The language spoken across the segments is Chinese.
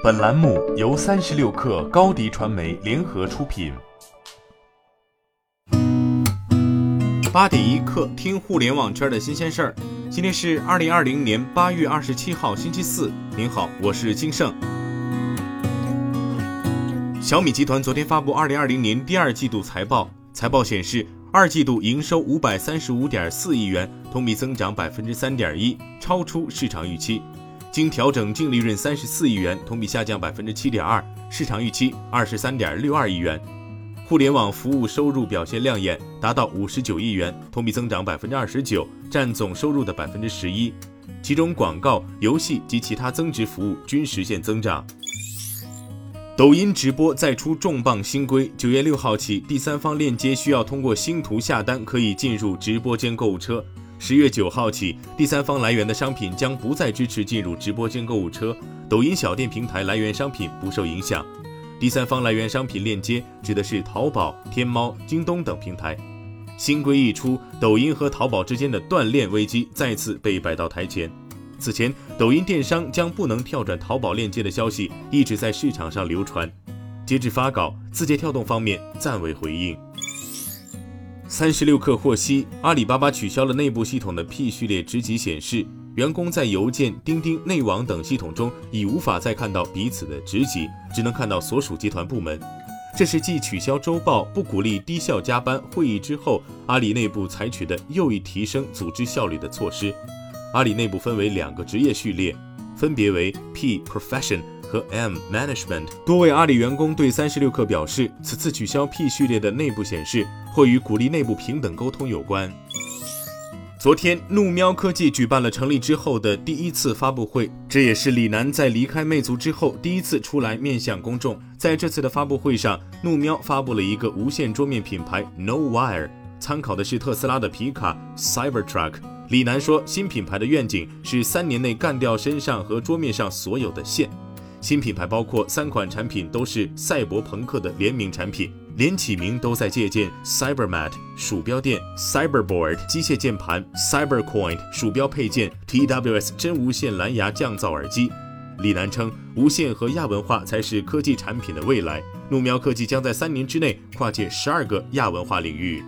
本栏目由三十六氪高低传媒联合出品。八点一刻，听互联网圈的新鲜事儿。今天是二零二零年八月二十七号，星期四。您好，我是金盛。小米集团昨天发布二零二零年第二季度财报，财报显示，二季度营收五百三十五点四亿元，同比增长百分之三点一，超出市场预期。经调整净利润三十四亿元，同比下降百分之七点二，市场预期二十三点六二亿元。互联网服务收入表现亮眼，达到五十九亿元，同比增长百分之二十九，占总收入的百分之十一。其中广告、游戏及其他增值服务均实现增长。抖音直播再出重磅新规，九月六号起，第三方链接需要通过星图下单，可以进入直播间购物车。十月九号起，第三方来源的商品将不再支持进入直播间购物车，抖音小店平台来源商品不受影响。第三方来源商品链接指的是淘宝、天猫、京东等平台。新规一出，抖音和淘宝之间的断链危机再次被摆到台前。此前，抖音电商将不能跳转淘宝链接的消息一直在市场上流传。截至发稿，字节跳动方面暂未回应。三十六氪获悉，阿里巴巴取消了内部系统的 P 序列职级显示，员工在邮件、钉钉、内网等系统中已无法再看到彼此的职级，只能看到所属集团部门。这是继取消周报、不鼓励低效加班会议之后，阿里内部采取的又一提升组织效率的措施。阿里内部分为两个职业序列，分别为 P Profession。和 M Management 多位阿里员工对三十六氪表示，此次取消 P 序列的内部显示，或与鼓励内部平等沟通有关。昨天，怒喵科技举办了成立之后的第一次发布会，这也是李楠在离开魅族之后第一次出来面向公众。在这次的发布会上，怒喵发布了一个无线桌面品牌 No Wire，参考的是特斯拉的皮卡 Cybertruck。李楠说，新品牌的愿景是三年内干掉身上和桌面上所有的线。新品牌包括三款产品，都是赛博朋克的联名产品，连起名都在借鉴 CyberMat 鼠标垫、CyberBoard 机械键盘、CyberCoin 鼠标配件、TWS 真无线蓝牙降噪耳机。李楠称，无线和亚文化才是科技产品的未来。怒喵科技将在三年之内跨界十二个亚文化领域。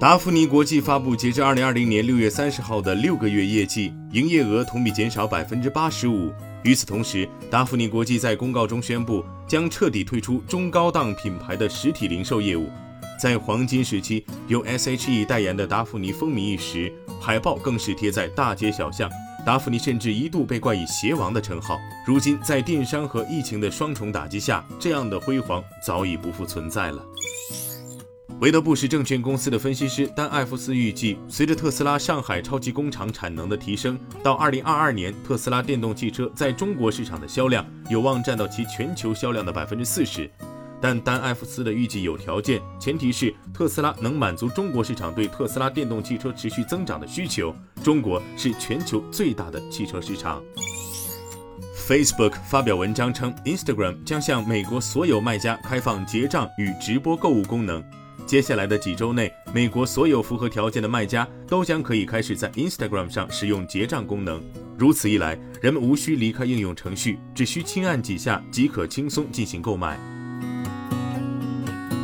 达芙妮国际发布截至二零二零年六月三十号的六个月业绩，营业额同比减少百分之八十五。与此同时，达芙妮国际在公告中宣布，将彻底退出中高档品牌的实体零售业务。在黄金时期，由 S.H.E 代言的达芙妮风靡一时，海报更是贴在大街小巷。达芙妮甚至一度被冠以“鞋王”的称号。如今，在电商和疫情的双重打击下，这样的辉煌早已不复存在了。韦德布什证券公司的分析师丹·艾弗斯预计，随着特斯拉上海超级工厂产能的提升，到2022年，特斯拉电动汽车在中国市场的销量有望占到其全球销量的百分之四十。但丹·艾弗斯的预计有条件，前提是特斯拉能满足中国市场对特斯拉电动汽车持续增长的需求。中国是全球最大的汽车市场。Facebook 发表文章称，Instagram 将向美国所有卖家开放结账与直播购物功能。接下来的几周内，美国所有符合条件的卖家都将可以开始在 Instagram 上使用结账功能。如此一来，人们无需离开应用程序，只需轻按几下即可轻松进行购买。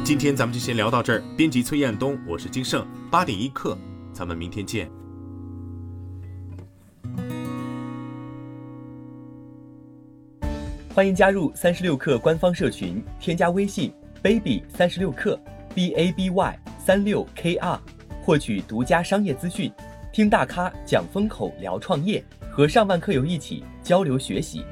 今天咱们就先聊到这儿。编辑崔彦东，我是金盛，八点一刻，咱们明天见。欢迎加入三十六氪官方社群，添加微信 baby 三十六氪。B a b y 三六 k r，获取独家商业资讯，听大咖讲风口，聊创业，和上万客友一起交流学习。